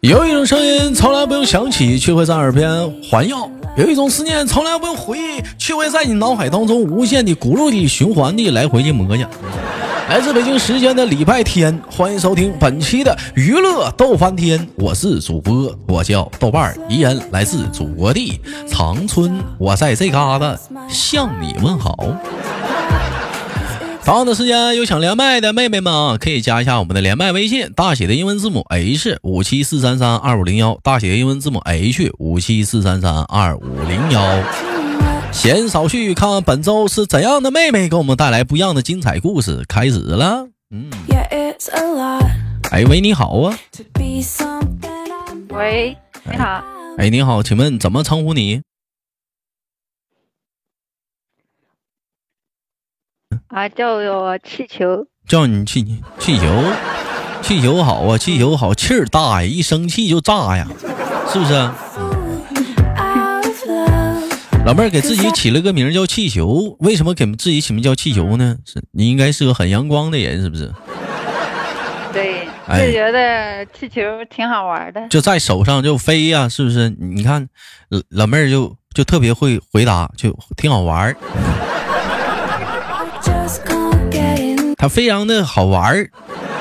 有一种声音从来不用想起，却会在耳边环绕；有一种思念从来不用回忆，却会在你脑海当中无限的轱辘的循环的来回的磨呀。来自北京时间的礼拜天，欢迎收听本期的娱乐逗翻天，我是主播，我叫豆瓣儿，依然来自祖国的长春，我在这嘎达向你问好。同样的时间，有想连麦的妹妹们啊可以加一下我们的连麦微信，大写的英文字母 H 五七四三三二五零幺，大写的英文字母 H 五七四三三二五零幺。闲少叙，看本周是怎样的妹妹给我们带来不一样的精彩故事。开始了，嗯，哎喂，你好啊，喂，你好，哎你好，请问怎么称呼你？啊，叫我气球，叫你气气球，气球好啊，气球好，气儿大呀，一生气就炸呀，是不是？老妹儿给自己起了个名叫气球，为什么给自己起名叫气球呢？是你应该是个很阳光的人，是不是？对，哎就觉得气球挺好玩的。就在手上就飞呀、是不是？你看，老老妹儿就就特别会回答，就挺好玩儿，它非常的好玩儿。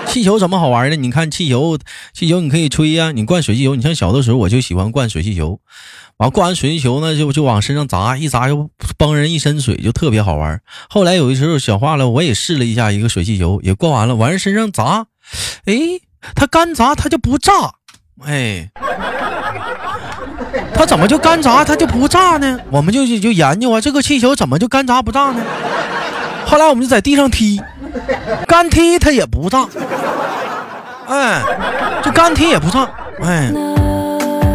气球怎么好玩呢？你看气球，气球你可以吹呀、你灌水气球。你像小的时候我就喜欢灌水气球，完灌完水气球呢，就就往身上砸，一砸就崩人一身水，就特别好玩。后来有的时候小化了，我也试了一下一个水气球，也灌完了，完人身上砸，哎，它干砸它就不炸，哎，它怎么就干砸它就不炸呢？我们就就研究啊，这个气球怎么就干砸不炸呢？后来我们就在地上踢，干踢他也不炸，哎，就干踢也不炸，哎，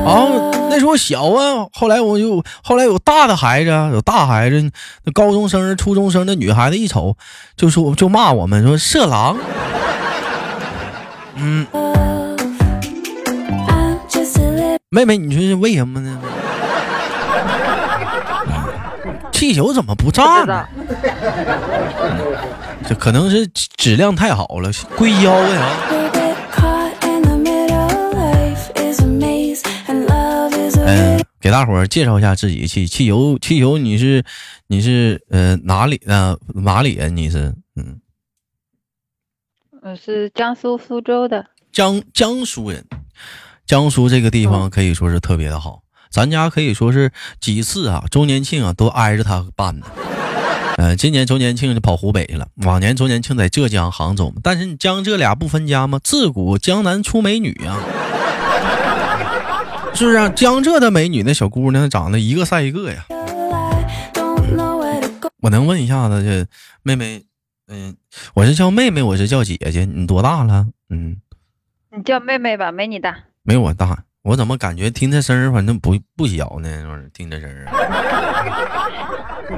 哦，那时候小啊，后来我就后来有大的孩子啊，有大孩子，那高中生、初中生的女孩子一瞅，就说就骂我们说色狼，嗯，妹妹，你说是为什么呢？气球怎么不不炸呢这可能是质量太好了，硅胶的啊。嗯，给大伙儿介绍一下自己。气气球，气球，你是你是呃哪里啊？哪里人？你是嗯我是江苏苏州的。江江苏人。江苏这个地方可以说是特别的好，咱家可以说是几次啊周年庆啊都挨着他办的。呃，今年周年庆就跑湖北去了，往年周年庆在浙江、杭州嘛。但是你江浙俩不分家吗？自古江南出美女啊、是不是、啊？江浙的美女那小姑娘长得一个赛一个呀。我能问一下子，这妹妹，嗯、我是叫妹妹，我是叫姐姐，你多大了？嗯，你叫妹妹吧，没你大。没我大，我怎么感觉听这声儿反正不不小呢？就是听这声儿啊，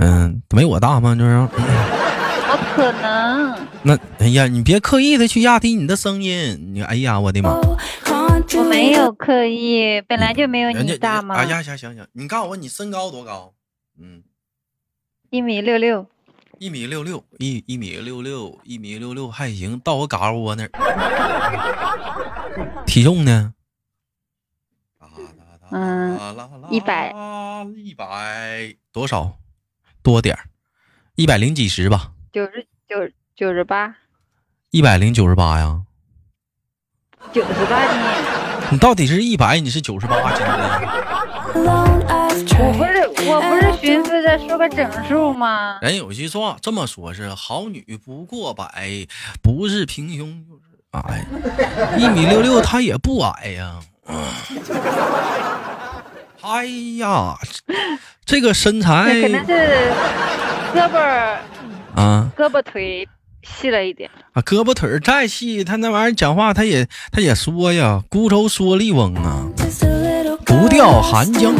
嗯，没我大吗？就是，怎么可能？那哎呀，你别刻意的去压低你的声音，你哎呀，我的妈！我没有刻意，本来就没有你大嘛哎。呀，行行行，你告诉我你身高多高？嗯，一米六六，一米六六，一一米六六，一米六六还行，到我嘎窝那儿。体重呢？嗯100，一百多少？多点儿，一百零几十吧，九十九九十八，一百零九十八呀。九十八斤。你到底是一百，你是九十八斤呢？我不是我不是寻思着说个整数吗？人有句话这么说是好女不过百，不是平胸就是矮。一米六六，她也不矮呀。哎呀，这个身材那可能是胳膊啊胳膊腿细了一点。啊，胳膊腿儿再细，他那玩意儿讲话，他也他也说呀，孤舟蓑笠翁啊，不掉寒江。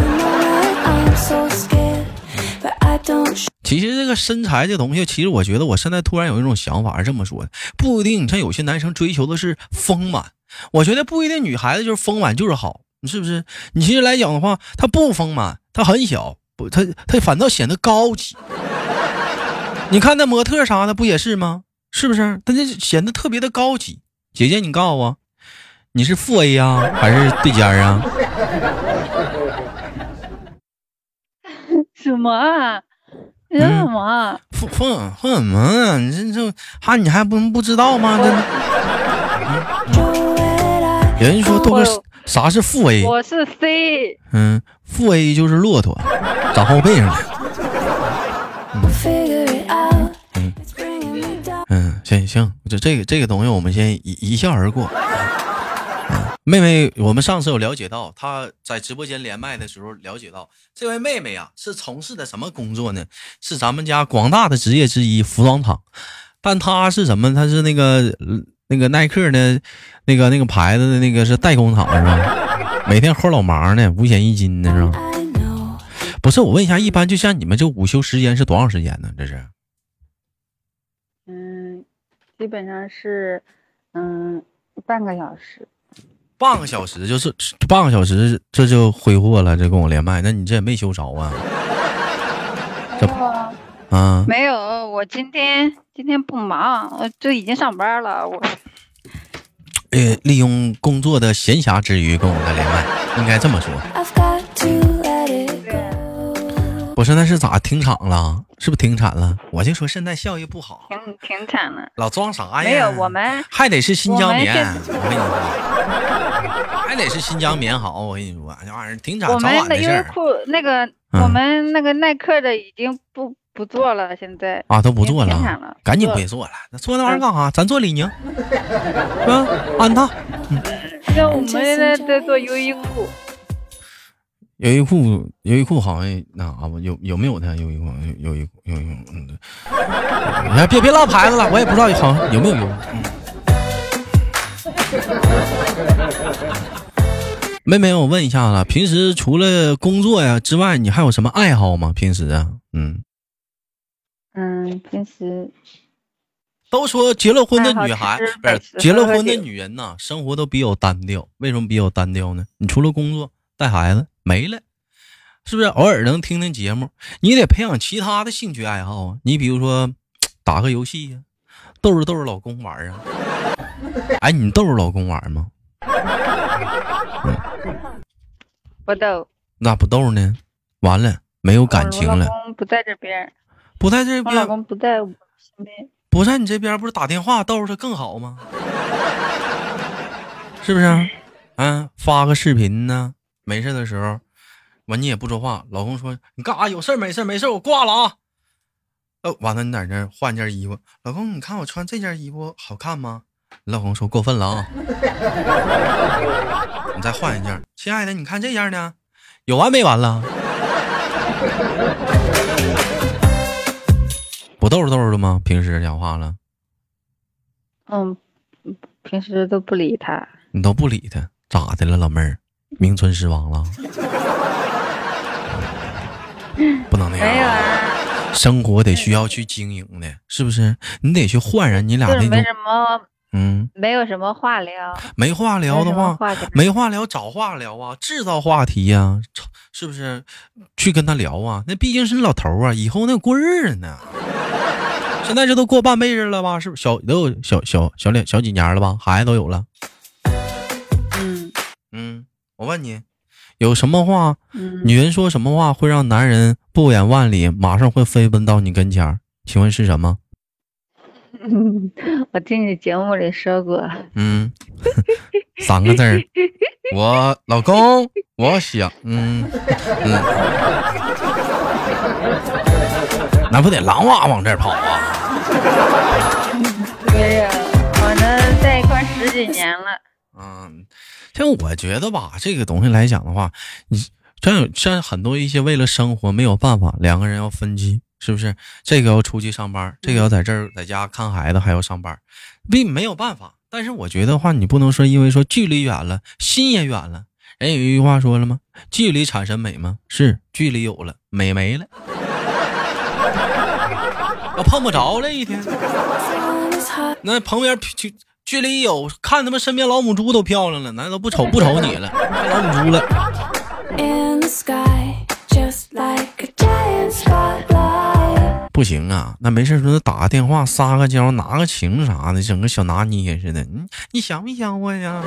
其实这个身材这东西，其实我觉得我现在突然有一种想法是这么说的，不一定。你像有些男生追求的是丰满，我觉得不一定，女孩子就是丰满就是好，你是不是？你其实来讲的话，她不丰满，她很小，不，她她反倒显得高级。你看那模特啥的不也是吗？是不是？她就显得特别的高级。姐姐，你告诉我，你是负 A 呀，还是对尖儿啊？什么啊？你说什么啊？负负负什么啊？你这这还你还不不知道吗？这有人说豆哥啥是负 A？我是 C，嗯，负 A 就是骆驼，长后背上了。嗯，行行，就这个这个东西我们先一一笑而过。嗯，妹妹，我们上次有了解到，她在直播间连麦的时候了解到，这位妹妹啊是从事的什么工作呢？是咱们家广大的职业之一，服装厂。但她是什么？她是那个呃那个耐克呢，那个那个牌子的那个是代工厂是吧？每天活老忙呢，五险一金的是吧？不是，我问一下，一般就像你们这午休时间是多长时间呢？这是？嗯，基本上是嗯半个小时。半个小时就是半个小时，这就挥霍了，这跟我连麦，那你这也没休着啊？这没有，我今天今天不忙，我就已经上班了。我呃，利用工作的闲暇之余跟我来连麦，应该这么说。我说，那是咋停产了？是不是停产了？我就说现在效益不好，停停产了。老装啥呀？没有，我们还得是新疆棉，我跟你说，还得是新疆棉好。我跟你说，这玩意儿停产早晚的事儿的优衣库那个，嗯我们那个耐克的已经不不做了，现在啊，都不做了了，赶紧别做了。那做那玩意儿干啥？咱做李宁，是吧？安踏。那我们现在在做优衣库，优衣库，优衣库好像那啥吧，有有没有的优衣库？优优衣库，优衣库，嗯，对。哎，别别唠牌子了，我也不知道好像有没有优。嗯。妹妹，我问一下子，平时除了工作呀之外，你还有什么爱好吗？平时啊，嗯，嗯，平时都说结了婚的女孩不是结了婚的女人呐，生活都比较单调。为什么比较单调呢？你除了工作带孩子没了，是不是？偶尔能听听节目，你得培养其他的兴趣爱好啊。你比如说打个游戏呀、逗着逗着老公玩啊。哎，你逗着老公玩吗？不逗，那不逗呢？完了，没有感情了，老公不在这边，不在这我老边，公不在我身边。不在你这边，不是打电话逗着他更好吗？是不是？嗯，发个视频呢，没事的时候，完你也不说话，老公说你干啥？有事没事没事我挂了啊。呃，完了你在那换件衣服，老公你看我穿这件衣服好看吗？你老公说过分了啊，你再换一件，亲爱的，你看这样呢，有完没完了？不逗着逗着的吗？平时讲话了，嗯，平时都不理他。你都不理他，咋的了，老妹儿？名存实亡了？不能那样、没有啊，啊，生活得需要去经营的，是不是？你得去焕然你俩那种就是没什么，嗯，没有什么话聊。没话聊的没话，话没话聊找话聊啊，制造话题呀、是不是？去跟他聊啊，那毕竟是老头儿啊，以后那过日子呢。现在这都过半辈子了吧？是不是小都有小小小两小几年了吧？孩子都有了。嗯嗯，我问你，有什么话？嗯，女人说什么话会让男人不远万里，马上会飞奔到你跟前儿？请问是什么？我听你节目里说过。嗯，三个字儿，我老公，我想，嗯嗯，那不得狼哇往这儿跑啊？对呀，我们在一块十几年了。嗯，像我觉得吧，这个东西来讲的话，你像像很多一些为了生活没有办法，两个人要分居，是不是？这个要出去上班，这个要在这儿在家看孩子，还要上班，并没有办法。但是我觉得话，你不能说因为说距离远了，心也远了。人有一句话说了吗？距离产生美吗？是，距离有了，美没了。要碰不着了一天。那旁边距距离有，看他们身边老母猪都漂亮了，那都不瞅不瞅你了，看老母猪了。不行啊，那没事说打个电话撒个娇拿个情啥的，整个小拿捏似的。你你想没想我呀？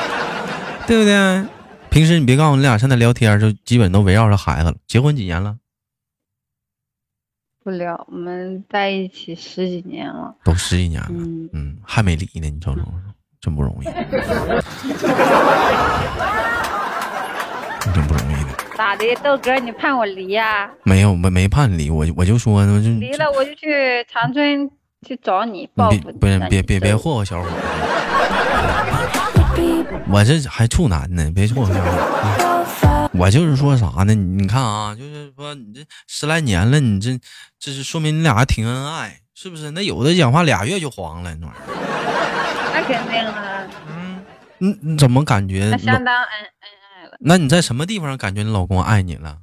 对不对？平时你别告诉我，你俩现在聊天就基本都围绕着孩子了。结婚几年了？不聊，我们在一起十几年了，都十几年了，嗯嗯，还没离呢，你瞅瞅，真不容易，真不容易的。咋的，豆哥，你盼我离呀、没有，没没盼离，我我就说，我就离了我就去长春去找你你报复你。别不是别别别霍霍小伙子，我这还处男呢，别霍霍小伙子。我就是说啥呢？你你看啊，就是说你这十来年了，你这这是说明你俩还挺恩爱，是不是？那有的讲话俩月就黄了，那玩意儿。那肯定啊，嗯，你你怎么感觉那？相当恩恩爱了。那你在什么地方感觉你老公爱你了？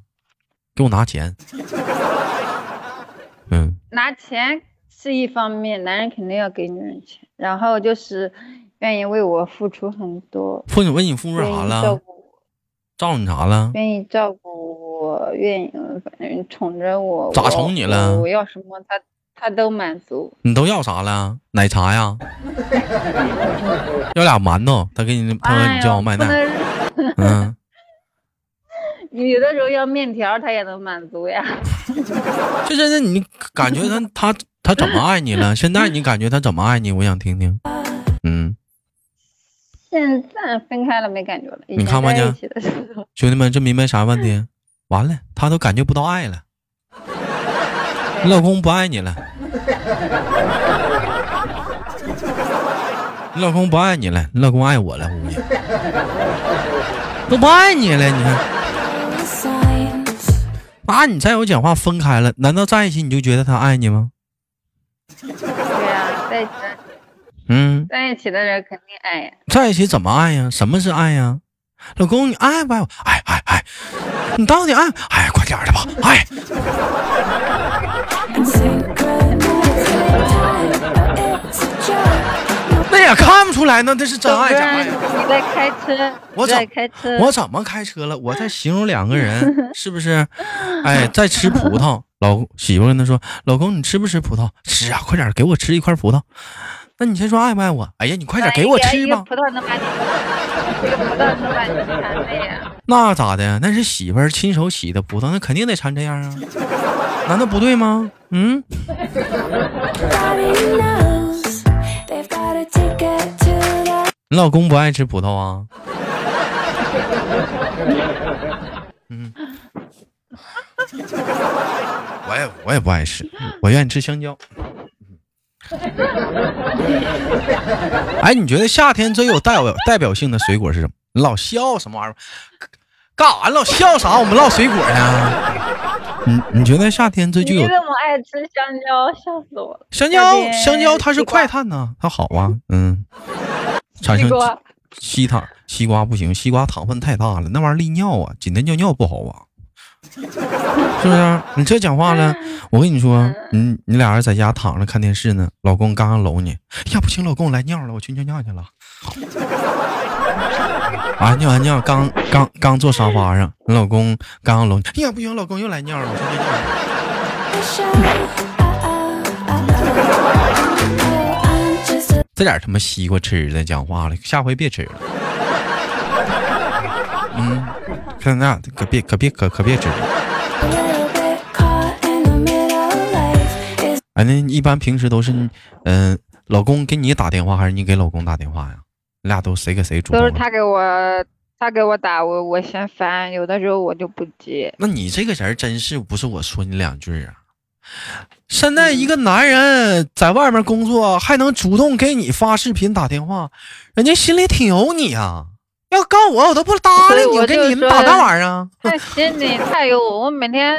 给我拿钱。嗯，拿钱是一方面，男人肯定要给女人钱，然后就是愿意为我付出很多，父亲为你付出啥了？照顾我，照顾你啥了？愿意照顾我，愿意反正宠着我。咋宠你了我我要什么他他都满足。你都要啥了？奶茶呀？要俩馒头，他给你，他给哎呦你叫外不卖。能嗯，你 有的时候要面条，他也能满足呀。就真的你感觉他他他怎么爱你了？现在你感觉他怎么爱你？我想听听。嗯，现在分开了没感觉了，你看吧你在一起的时候，兄弟们，这明白啥问题？完了，他都感觉不到爱了，你老公不爱你了。你老公不爱你了，你老公爱我了，估计都不爱你了。你看，那你再有讲话分开了，难道在一起你就觉得他爱你吗？对呀、在一起嗯，在一起的人肯定爱呀。在一起怎么爱呀？什么是爱呀？老公，你爱不爱我？爱爱爱！你到底爱？哎，快点的吧！哎，那也看不出来呢，这是真爱假爱呀？你在开车？我你在开车？我怎么开车了？我在形容两个人是不是？哎，在吃葡萄，老媳妇跟他说：“老公，你吃不吃葡萄？吃啊，快点给我吃一块葡萄。”那你先说爱不爱我？哎呀，你快点给我吃吧。葡萄能把你，一个葡萄能把你馋的呀。那咋的？那是媳妇儿亲手洗的葡萄，那肯定得馋这样啊，难道不对吗？嗯，你老公不爱吃葡萄啊？嗯，我也我也不爱吃，我愿意吃香蕉。哎，你觉得夏天最有代表代表性的水果是什么？你老笑什么玩意儿？干啥？老笑啥？我们唠水果呢？你你觉得夏天最具有你这么爱吃香蕉，笑死我了。香蕉？香蕉它是快碳呐，它好啊，嗯，产生西瓜西糖，西瓜不行，西瓜糖分太大了，那玩意儿利尿啊，紧的尿尿不好啊，是不是？你这讲话了，我跟你说，你你俩人在家躺着看电视呢，老公刚刚搂你，呀不行，老公我来尿了，我去尿尿去了。啊，尿完尿刚刚刚坐沙发上，你老公刚刚搂你，哎呀不行，老公又来尿了，我去尿尿了。这点他妈西瓜吃的，讲话了，下回别吃了。嗯，看那可别可别可可别吃了。哎，那一般平时都是，嗯、老公给你打电话，还是你给老公打电话呀？你俩都谁给谁主？都是他给我，他给我打，我我嫌烦，有的时候我就不接。那你这个人真是不是我说你两句啊？现在一个男人在外面工作，还能主动给你发视频打电话，人家心里挺有你啊。要告我，我都不搭理你，所以我给就说你们打那玩意儿心里太有我，我每天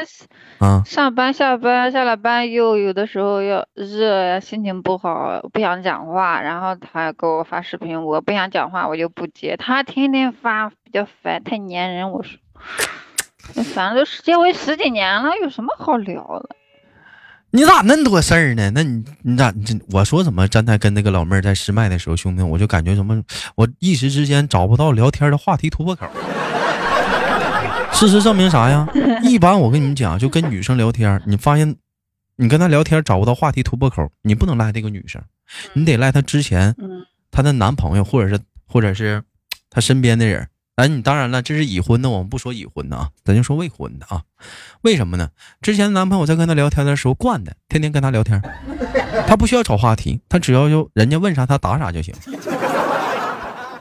啊，上班下班下了班又有的时候要热呀，心情不好，不想讲话，然后他给我发视频，我不想讲话，我就不接。他天天发，比较烦，太粘人。我说，反正都结婚十几年了，有什么好聊的？你咋那么多事儿呢？那你你咋你这我说怎么刚才跟那个老妹儿在试麦的时候，兄弟，我就感觉什么，我一时之间找不到聊天的话题突破口。事实证明啥呀？一般我跟你们讲，就跟女生聊天，你发现你跟她聊天找不到话题突破口，你不能赖这个女生，你得赖她之前嗯她的男朋友或者是或者是她身边的人。哎，你当然了，这是已婚的，我们不说已婚的啊，咱就说未婚的啊。为什么呢？之前男朋友在跟她聊天的时候惯的，天天跟她聊天，她不需要找话题，她只要就人家问啥她答啥就行。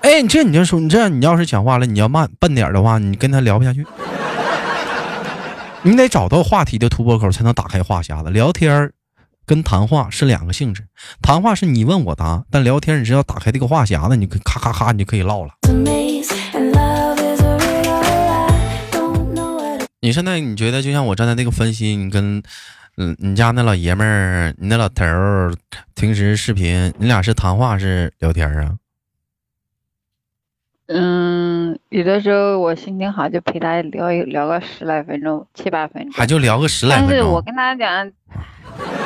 哎，你这你就说你这样你要是讲话了，你要慢笨点的话，你跟他聊不下去。你得找到话题的突破口，才能打开话匣子。聊天跟谈话是两个性质，谈话是你问我答，但聊天你只要打开这个话匣子，你咔咔咔，你就可以唠了。你现在你觉得就像我站在那个分析，你跟嗯你家那老爷们儿，你那老头儿平时视频，你俩是谈话是聊天儿啊？嗯，有的时候我心情好就陪他聊一聊个十来分钟、七八分钟。还就聊个十来分钟？但是我跟他讲，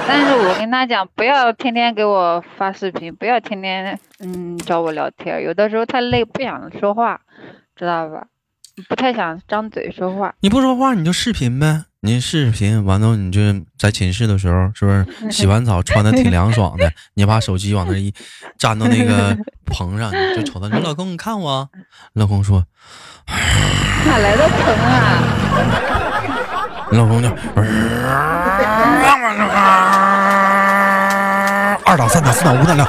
但是我跟他讲，不要天天给我发视频，不要天天嗯找我聊天。有的时候太累，不想说话，知道吧？不太想张嘴说话。你不说话你就视频呗，你视频完了你就在寝室的时候，是不是 洗完澡穿的挺凉爽的？你把手机往那一 粘到那个棚上，你就瞅他，你说老公你看我，老公说，哪来的棚啊？你老公就，二档三档四档五档六，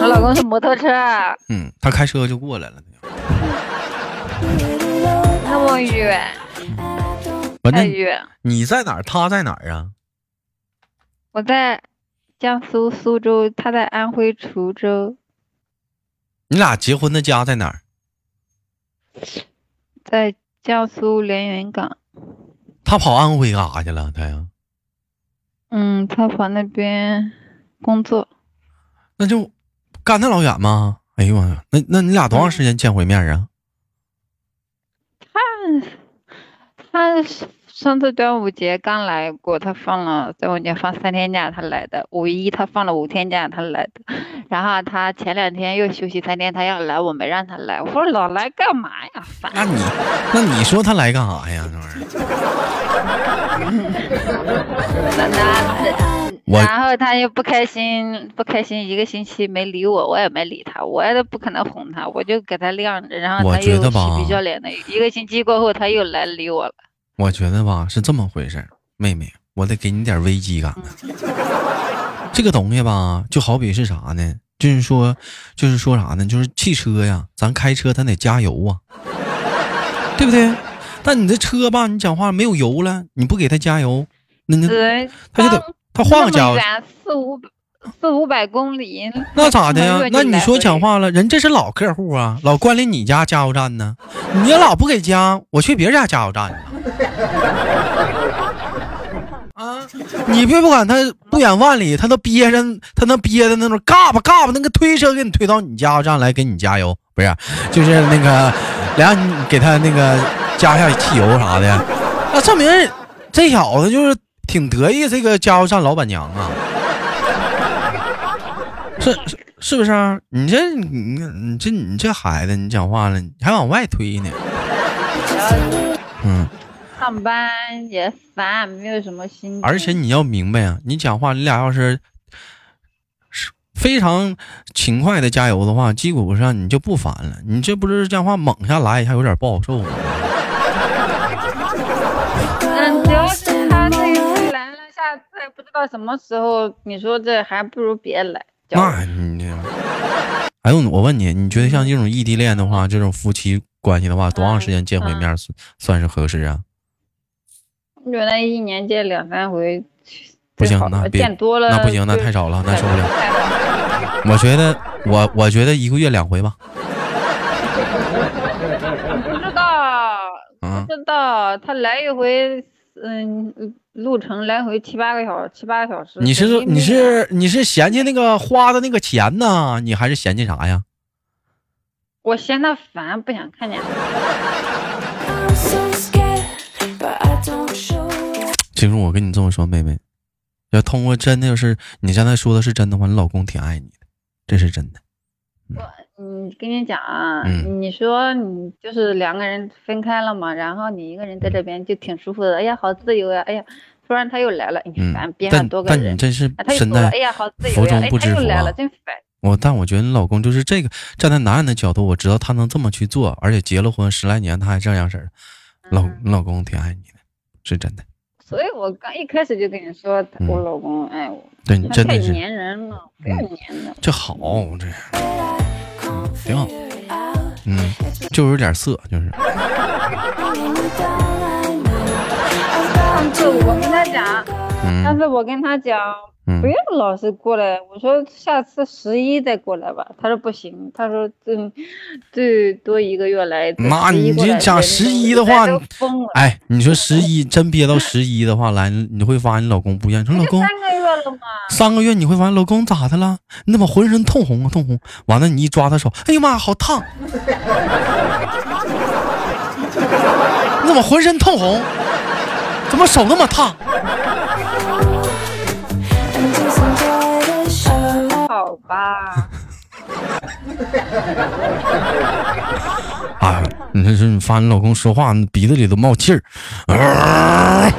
我老公是摩托车，啊嗯，他开车就过来了。那么远，太远。你在哪儿，他在哪儿啊？我在江苏苏州，他在安徽滁州，你俩结婚的家在哪儿？在江苏连云港。他跑安徽干啥去了？他呀？嗯，他跑那边工作。那就干那老远吗？哎呦我呀，那那你俩多长时间见回面啊？他上次端午节刚来过，他放了端午节放三天假，他来的。五一他放了五天假，他来的。然后他前两天又休息三天，他要来，我没让他来。我说老来干嘛呀？烦。那你那你说他来干啥呀？这玩意儿，然后他又不开心，不开心，一个星期没理我，我也没理他，我也不可能哄他，我就给他晾着。然后我他又嬉皮笑脸的，一个星期过后他又来理我了。我觉得吧是这么回事儿妹妹，我得给你点危机感呢。这个东西吧，就好比是啥呢？就是说，就是说啥呢？就是汽车呀，咱开车咱得加油啊，对不对？但你这车吧，你讲话没有油了，你不给它加油，那那对，他就得他换个加油那么远四五四五百公里，那咋的呀那你说讲回话了，人这是老客户啊，老关临你家加油站呢，你老不给加，我去别人家加油站去。啊，你别不管他不远万里，他都憋着，他能憋的那种嘎巴嘎巴，那个推车给你推到你加油站来给你加油，不是，就是那个来让你给他那个加一下汽油啥的，那证明这小子就是挺得意这个加油站老板娘啊。是是是不是啊？你这你你这你这孩子，你讲话了，你还往外推呢？嗯，上班也烦，没有什么心情。而且你要明白啊，你讲话，你俩要是是非常勤快的加油的话，基本上你就不烦了。你这不是讲话猛下来，一下有点不好受吗？嗯，主要是他这一次来了，下次不知道什么时候。你说这还不如别来。那你这，哎呦，我问你，你觉得像这种异地恋的话，这种夫妻关系的话，多长时间见回面算算是合适啊？我觉得一年见两三回不行那别见多了那不行那太少了那受不了我觉得我我觉得一个月两回吧。不知道，啊不知道他来一回，嗯，路程来回七八个小时，七八个小时。你是说你是你是嫌弃那个花的那个钱呢，你还是嫌弃啥呀？我嫌他烦，不想看见他。其实我跟你这么说，妹妹，要通过真的要是你刚才说的是真的话，你老公挺爱你的，这是真的。嗯，跟你讲啊，嗯你说你就是两个人分开了嘛，然后你一个人在这边就挺舒服的，哎呀，好自由呀，哎呀，突然他又来了，你嗯烦，边上但多个人，但你真是啊，他又身走了，在哎呀，好自由福呀，哎，中不知福他又来了，啊。真烦。我但我觉得你老公就是这个，站在男人的角度，我知道他能这么去做，而且结了婚十来年他还这样式儿，老嗯你老公挺爱你的，是真的。所以我刚一开始就跟你说，他嗯我老公爱我，对你他太真的是粘人了，不要嗯粘的。这好，这挺好.嗯，就有点色，就是。上次我跟他讲，上嗯次我跟他讲，嗯不要老是过来，我说下次十一再过来吧，他说不行，他说最最多一个月来一次。那11过来你这讲十一的话人都疯了。哎，你说十一真憋到十一的话来，你会发现你老公不一样。你说老公三个月三个月，你会发现老公咋的了？你怎么浑身通红啊通红？完了你一抓他手，哎呀妈，好烫！你怎么浑身通红？怎么手那么烫.好吧，啊，你这是你发现你老公说话鼻子里都冒气儿。哎，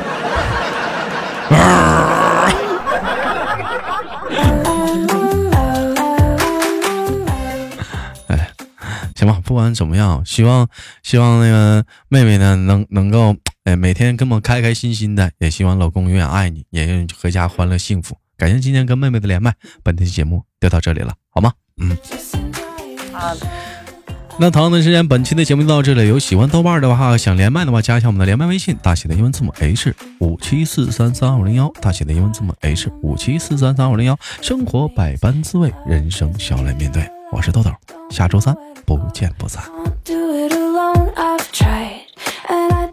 行吧，不管怎么样，希望希望那个妹妹呢能能够哎每天跟我开开心心的，也希望老公永远爱你，也愿阖家欢乐幸福。感谢今天跟妹妹的连麦，本期节目就到这里了，好吗？嗯。那同样的时间，本期的节目就到这里。有喜欢豆瓣的话，想连麦的话，加一下我们的连麦微信，大写的英文字母 H 五七四三三五零幺，大写的英文字母 H 五七四三三五零幺。生活百般滋味，人生笑来面对。我是豆豆，下周三不见不散。Do it alone, I've tried, and I